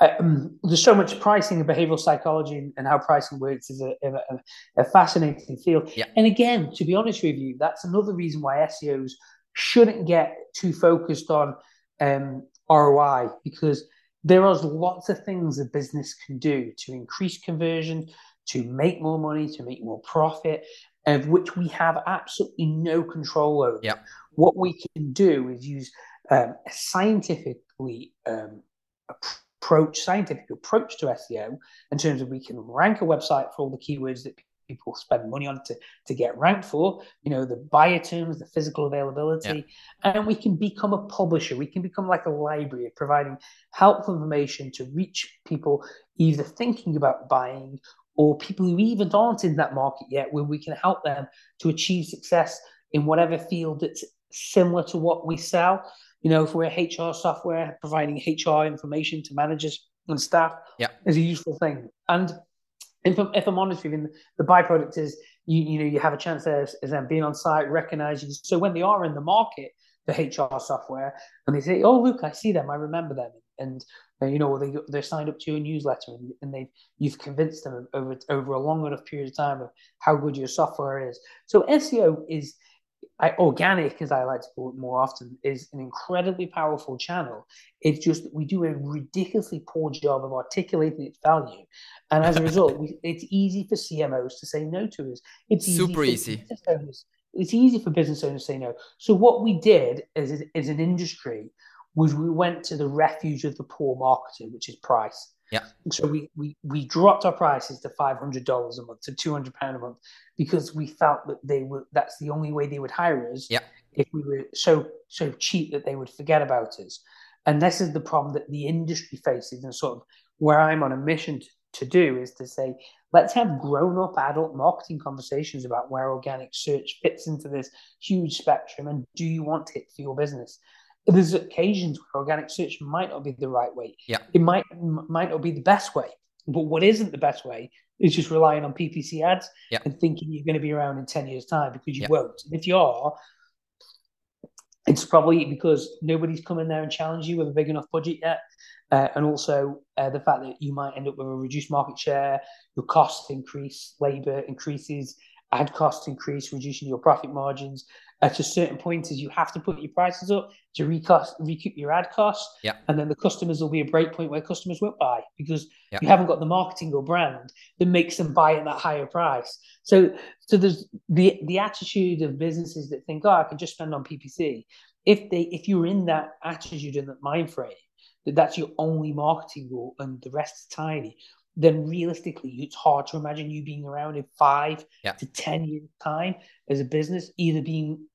um, there's so much pricing and behavioral psychology and, how pricing works is a, a, a, fascinating field. Yeah. And again, to be honest with you, that's another reason why SEOs shouldn't get too focused on um, ROI because there are lots of things a business can do to increase conversion, to make more money, to make more profit, of which we have absolutely no control over. Yeah. What we can do is use um, a scientifically um, approach, scientific approach to SEO in terms of we can rank a website for all the keywords that people spend money on to, to get ranked for, you know, the buyer terms, the physical availability, yeah. and we can become a publisher. We can become like a library providing helpful information to reach people either thinking about buying or people who even aren't in that market yet, where we can help them to achieve success in whatever field that's similar to what we sell. You know, if we're HR software, providing HR information to managers and staff yeah. is a useful thing. And if I'm, if I'm honest with you, the byproduct is you you know you have a chance as, as them being on site, recognizing. So when they are in the market, the HR software, and they say, "Oh, look, I see them, I remember them," and you know they they're signed up to your newsletter, and, and they you've convinced them over over a long enough period of time of how good your software is. So SEO is I, organic, as I like to call it more often, is an incredibly powerful channel. It's just that we do a ridiculously poor job of articulating its value, and as a result, we, it's easy for CMOs to say no to us. It's super easy. Owners, it's easy for business owners to say no. So what we did as, as an industry was we went to the refuge of the poor marketer, which is price. Yeah. So we we we dropped our prices to five hundred dollars a month to two hundred pound a month because we felt that they were that's the only way they would hire us. Yeah. If we were so so cheap that they would forget about us, and this is the problem that the industry faces, and sort of where I'm on a mission to, to do is to say let's have grown up adult marketing conversations about where organic search fits into this huge spectrum, and do you want it for your business? There's occasions where organic search might not be the right way. Yeah. It might might not be the best way. But what isn't the best way is just relying on PPC ads yeah. and thinking you're going to be around in 10 years' time because you yeah. won't. And if you are, it's probably because nobody's come in there and challenged you with a big enough budget yet. Uh, and also uh, the fact that you might end up with a reduced market share, your costs increase, labor increases, ad costs increase, reducing your profit margins. At a certain point, is you have to put your prices up to recost, recoup your ad costs. Yeah. And then the customers will be a break point where customers won't buy because yeah. you haven't got the marketing or brand that makes them buy at that higher price. So, so there's the the attitude of businesses that think, oh, I can just spend on PPC. If they if you're in that attitude and that mind frame, that that's your only marketing rule and the rest is tiny, then realistically, it's hard to imagine you being around in five yeah. to 10 years' time as a business, either being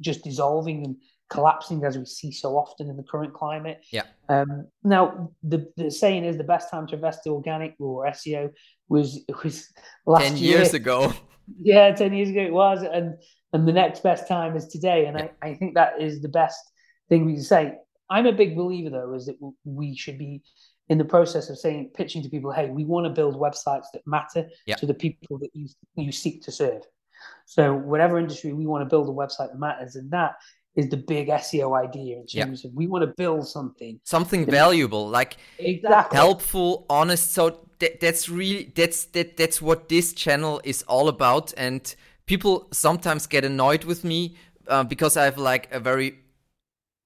just dissolving and collapsing as we see so often in the current climate. Yeah. Um, now, the, the saying is the best time to invest in organic or SEO was was last 10 year. years ago. Yeah, 10 years ago it was. And and the next best time is today. And yeah. I, I think that is the best thing we can say. I'm a big believer, though, is that we should be in the process of saying pitching to people hey we want to build websites that matter yeah. to the people that you you seek to serve so whatever industry we want to build a website that matters and that is the big SEO idea in terms yeah. of we want to build something something valuable like exactly. helpful honest. So th- that's really that's that that's what this channel is all about. And people sometimes get annoyed with me uh, because I have like a very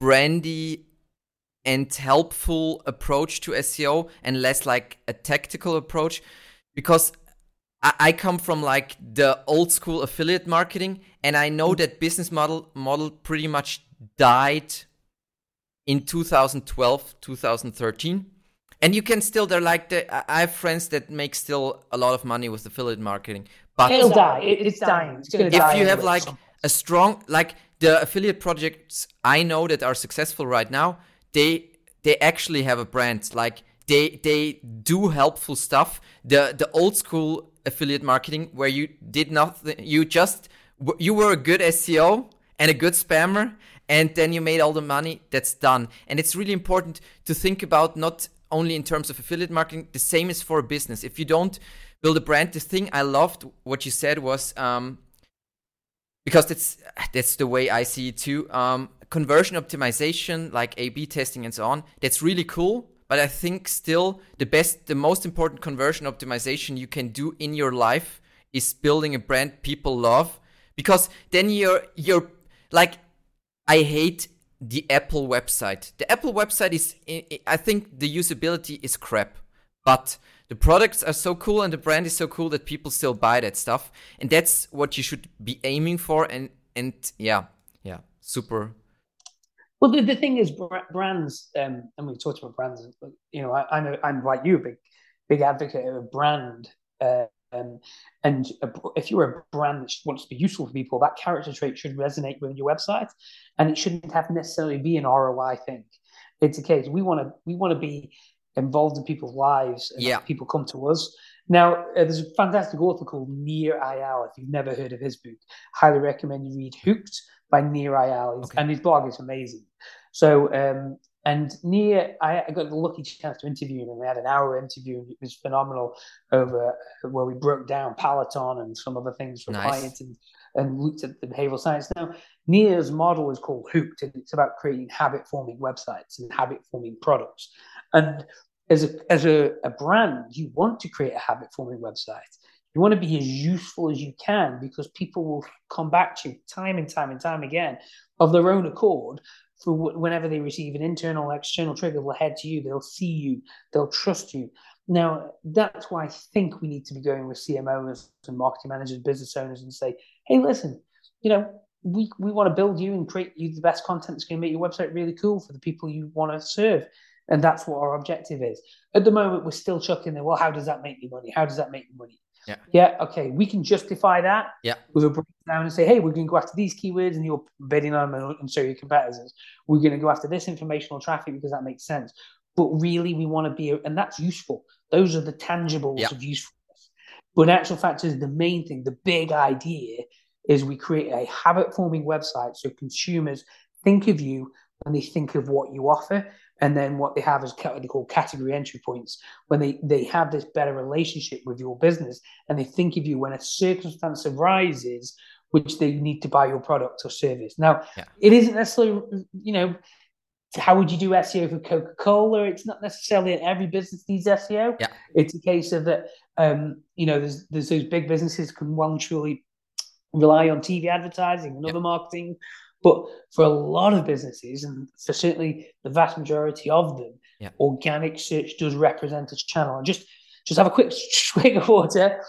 brandy and helpful approach to SEO and less like a tactical approach because I, I come from like the old school affiliate marketing and I know mm. that business model model pretty much died in 2012 2013 and you can still they're like the, I have friends that make still a lot of money with affiliate marketing but it'll die it, it's dying. It's if die you have like a strong like the affiliate projects I know that are successful right now they they actually have a brand. Like they they do helpful stuff. The the old school affiliate marketing where you did nothing you just you were a good SEO and a good spammer and then you made all the money that's done and it's really important to think about not only in terms of affiliate marketing the same is for a business if you don't build a brand the thing i loved what you said was um, because that's that's the way I see it too. Um, conversion optimization, like A/B testing and so on, that's really cool. But I think still the best, the most important conversion optimization you can do in your life is building a brand people love, because then you're you're like, I hate the Apple website. The Apple website is, I think the usability is crap, but the products are so cool and the brand is so cool that people still buy that stuff. And that's what you should be aiming for and and yeah yeah super well the, the thing is brands um and we talked about brands you know I, am i'm like you a big big advocate of a brand uh, um, and a, if you're a brand that wants to be useful for people that character trait should resonate with your website and it shouldn't have necessarily be an roi thing it's a case we want to we want to be involved in people's lives and yeah. people come to us. Now, uh, there's a fantastic author called Nir Eyal. If you've never heard of his book, highly recommend you read Hooked by Nir Eyal. Okay. And his blog is amazing. So, um, and Nir, I, I, got the lucky chance to interview him, and we had an hour interview, and it was phenomenal over where we broke down Peloton and some other things for nice. clients and, and looked at the behavioral science. Now, Nir's model is called Hooked, and it's about creating habit forming websites and habit forming products. And as a as a, a brand, you want to create a habit forming website. You want to be as useful as you can because people will come back to you time and time and time again of their own accord for whenever they receive an internal external trigger, they'll head to you, they'll see you, they'll trust you. Now, that's why I think we need to be going with CMOs and marketing managers, business owners, and say, hey, listen, you know, we, we want to build you and create you the best content that's going to make your website really cool for the people you want to serve. And that's what our objective is. At the moment, we're still chucking there, well, how does that make me money? How does that make me money? Yeah. Yeah. Okay. We can justify that. Yeah. With a breakdown and say, hey, we're going to go after these keywords and you're bidding on them and show your competitors. We're going to go after this informational traffic because that makes sense. But really, we want to be, and that's useful. Those are the tangibles yeah. of usefulness. But in actual fact, is the main thing, the big idea is we create a habit forming website so consumers think of you when they think of what you offer and then what they have is what they call category entry points when they they have this better relationship with your business and they think of you when a circumstance arises which they need to buy your product or service now yeah. it isn't necessarily you know how would you do SEO for Coca-Cola? It's not necessarily that every business needs SEO. Yeah. It's a case of that, um, you know, there's there's those big businesses can well and truly rely on TV advertising and yeah. other marketing but for a lot of businesses, and for certainly the vast majority of them, yeah. organic search does represent a channel. And just just have a quick swig of water.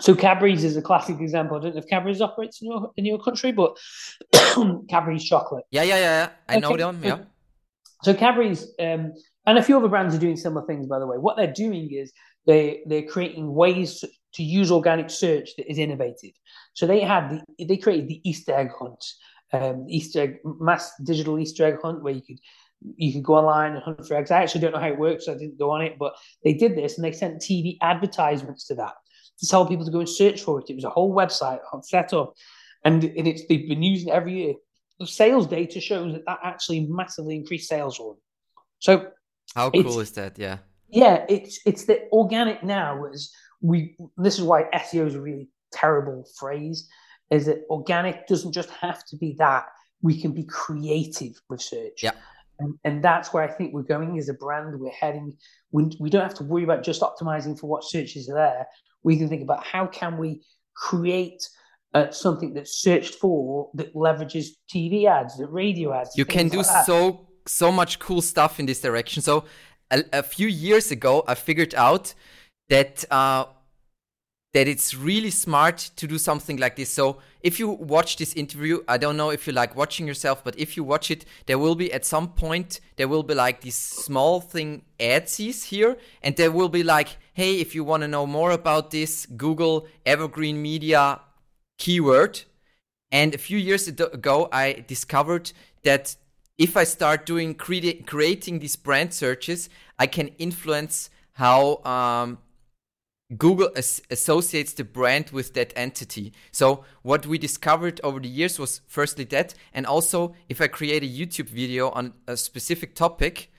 So Cadbury's is a classic example. I don't know if Cadbury's operates in your in your country, but Cadbury's chocolate. Yeah, yeah, yeah. I okay. know them. Yeah. So Cadbury's um, and a few other brands are doing similar things. By the way, what they're doing is they they're creating ways to use organic search that is innovative. So they had the they created the Easter egg hunt, um, Easter egg mass digital Easter egg hunt where you could you could go online and hunt for eggs. I actually don't know how it works, so I didn't go on it, but they did this and they sent TV advertisements to that to tell people to go and search for it. It was a whole website set up, and, and it's they've been using it every year. The sales data shows that that actually massively increased sales on. So how cool is that? Yeah, yeah, it's it's the organic now is we this is why SEO is really terrible phrase, is that organic doesn't just have to be that. We can be creative with search. Yeah. And, and that's where I think we're going as a brand. We're heading, we, we don't have to worry about just optimizing for what searches are there. We can think about how can we create uh, something that's searched for that leverages TV ads, that radio ads. You can do like so so much cool stuff in this direction. So a, a few years ago, I figured out that uh, that it's really smart to do something like this. So if you watch this interview, I don't know if you like watching yourself, but if you watch it, there will be at some point there will be like this small thing adsies here, and there will be like, hey, if you want to know more about this, Google Evergreen Media keyword. And a few years ago, I discovered that if I start doing creating these brand searches, I can influence how um, Google as- associates the brand with that entity. So what we discovered over the years was firstly that, and also if I create a YouTube video on a specific topic,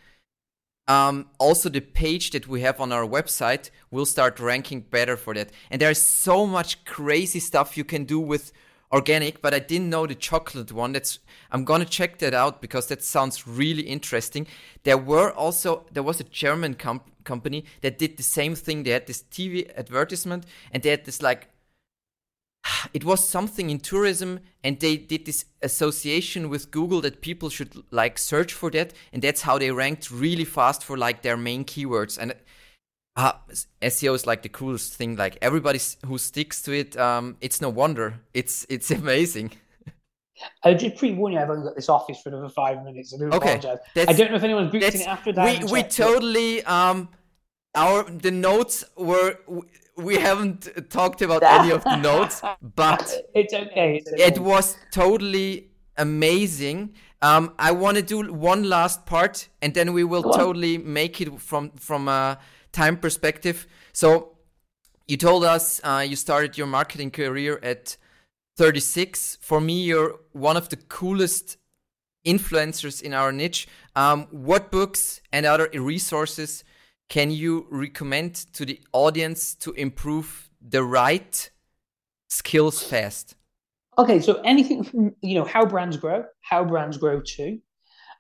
um, also the page that we have on our website will start ranking better for that. And there's so much crazy stuff you can do with organic, but I didn't know the chocolate one. That's I'm gonna check that out because that sounds really interesting. There were also there was a German comp- company that did the same thing. They had this TV advertisement and they had this like it was something in tourism and they did this association with Google that people should like search for that and that's how they ranked really fast for like their main keywords and uh, SEO is like the coolest thing like everybody who sticks to it um, it's no wonder it's it's amazing I just pre-warn you, I've only got this office for another five minutes. I do okay. apologize. I don't know if anyone's booked in it after that. We, we totally um our the notes were we haven't talked about any of the notes, but it's okay. It's okay. It was totally amazing. Um, I want to do one last part, and then we will totally make it from from a time perspective. So, you told us uh, you started your marketing career at 36. For me, you're one of the coolest influencers in our niche. Um, what books and other resources can you recommend to the audience to improve the right skills fast? Okay, so anything from, you know, how brands grow, how brands grow too.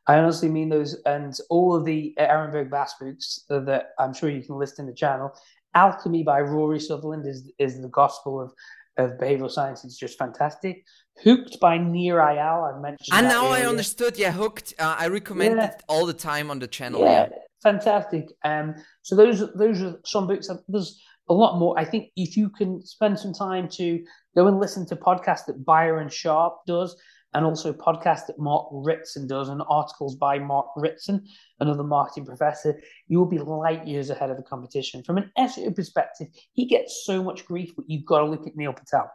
I honestly mean those, and all of the Ehrenberg-Bass books that I'm sure you can list in the channel, Alchemy by Rory Sutherland is is the gospel of of behavioral science. It's just fantastic. Hooked by Nir Eyal, I've mentioned. And now earlier. I understood. Yeah, Hooked. Uh, I recommend yeah. it all the time on the channel. Yeah, yeah. fantastic. Um, so those those are some books. There's a lot more. I think if you can spend some time to go and listen to podcasts that Byron Sharp does, and also podcast that Mark Ritson does, and articles by Mark Ritson, another marketing professor, you will be light years ahead of the competition. From an SEO perspective, he gets so much grief, but you've got to look at Neil Patel.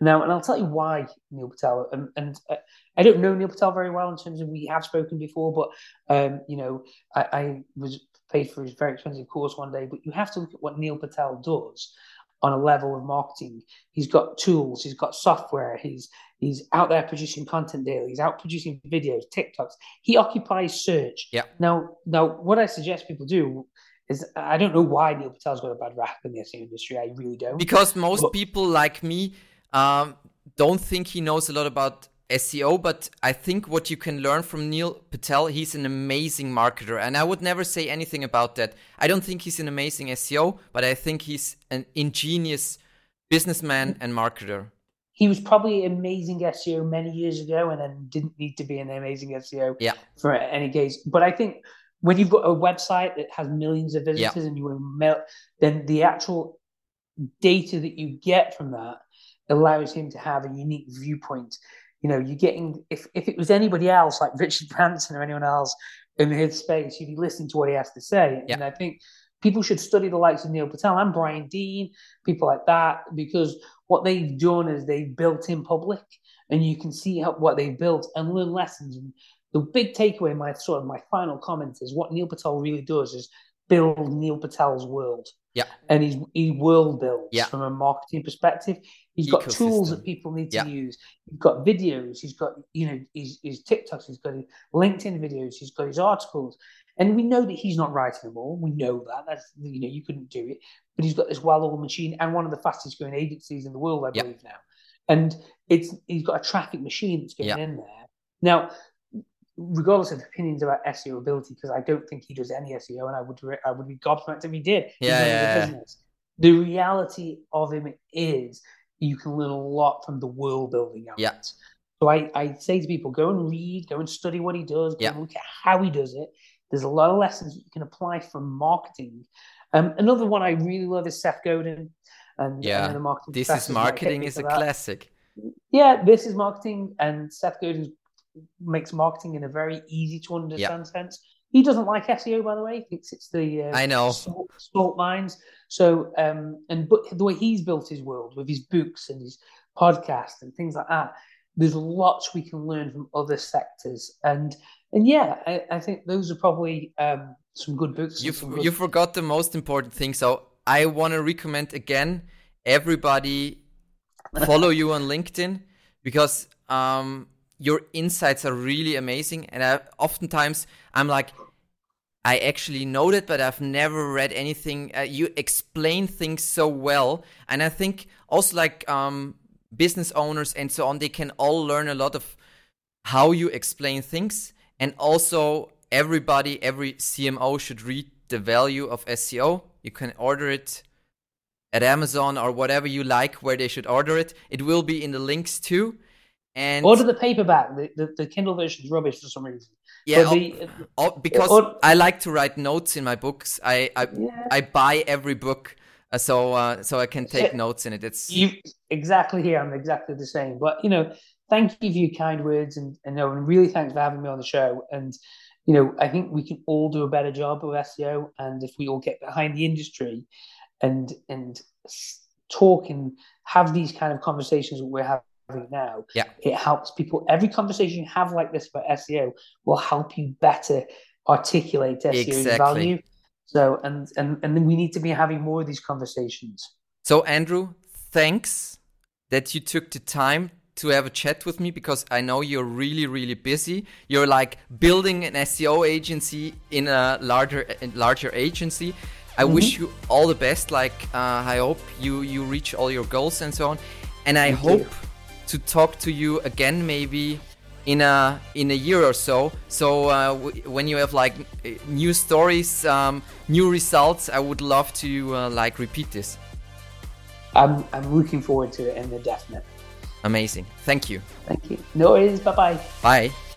Now, and I'll tell you why Neil Patel, and, and uh, I don't know Neil Patel very well in terms of we have spoken before, but um, you know, I, I was paid for his very expensive course one day. But you have to look at what Neil Patel does on a level of marketing. He's got tools, he's got software, he's he's out there producing content daily, he's out producing videos, TikToks. He occupies search. Yeah. Now, now, what I suggest people do is I don't know why Neil Patel's got a bad rap in the SEO industry. I really don't. Because most but, people like me um, don't think he knows a lot about SEO, but I think what you can learn from Neil Patel, he's an amazing marketer. And I would never say anything about that. I don't think he's an amazing SEO, but I think he's an ingenious businessman and marketer. He was probably an amazing SEO many years ago and then didn't need to be an amazing SEO yeah. for any case. But I think when you've got a website that has millions of visitors yeah. and you mail, then the actual data that you get from that allows him to have a unique viewpoint. You know, you're getting if if it was anybody else like Richard Branson or anyone else in his space, you'd be listening to what he has to say. Yeah. And I think people should study the likes of Neil Patel and Brian Dean, people like that, because what they've done is they've built in public, and you can see how, what they've built and learn lessons. And the big takeaway, my sort of my final comment is what Neil Patel really does is build Neil Patel's world. Yeah. And he's he world builds yeah. from a marketing perspective. He's got Ecosystem. tools that people need to yeah. use. He's got videos. He's got you know his, his TikToks. He's got his LinkedIn videos. He's got his articles. And we know that he's not writing them all. We know that. That's you know you couldn't do it. But he's got this well-oiled machine and one of the fastest growing agencies in the world, I yeah. believe now. And it's he's got a traffic machine that's going in there. Now, regardless of opinions about SEO ability, because I don't think he does any SEO, and I would I would be gobsmacked if he did. Yeah, yeah, yeah. The reality of him is you can learn a lot from the world building out. Yeah. So I, I say to people, go and read, go and study what he does, go yeah. and look at how he does it. There's a lot of lessons you can apply from marketing. Um, another one I really love is Seth Godin. And, yeah, and the marketing this is marketing is a classic. Yeah, this is marketing, and Seth Godin makes marketing in a very easy to understand yeah. sense. He doesn't like SEO, by the way. He thinks it's the uh, I know salt, salt mines. So, um, and but the way he's built his world with his books and his podcast and things like that, there's lots we can learn from other sectors. And and yeah, I, I think those are probably um, some good books. You good... you forgot the most important thing. So I want to recommend again, everybody follow you on LinkedIn because um, your insights are really amazing. And I, oftentimes I'm like, I actually know that, but I've never read anything. Uh, you explain things so well, and I think also like um, business owners and so on, they can all learn a lot of how you explain things, and also everybody, every CMO should read the value of SEO. You can order it at Amazon or whatever you like, where they should order it. It will be in the links too. And order the paperback. The, the, the Kindle version is rubbish for some reason. Yeah, the, oh, oh, because or, I like to write notes in my books. I I, yeah. I buy every book, uh, so uh, so I can take notes in it. It's you exactly here. I'm exactly the same. But you know, thank you for your kind words, and and, no, and really thanks for having me on the show. And you know, I think we can all do a better job of SEO, and if we all get behind the industry, and and talk and have these kind of conversations that we're having now, yeah, it helps people. Every conversation you have like this about SEO will help you better articulate SEO exactly. value. So, and and and then we need to be having more of these conversations. So, Andrew, thanks that you took the time to have a chat with me because I know you're really, really busy. You're like building an SEO agency in a larger, larger agency. I mm-hmm. wish you all the best. Like uh, I hope you you reach all your goals and so on. And I Thank hope you to talk to you again maybe in a in a year or so. So uh, when you have like new stories, um, new results, I would love to uh, like repeat this. I'm I'm looking forward to it in the definite. Amazing. Thank you. Thank you. No worries. Bye-bye. Bye.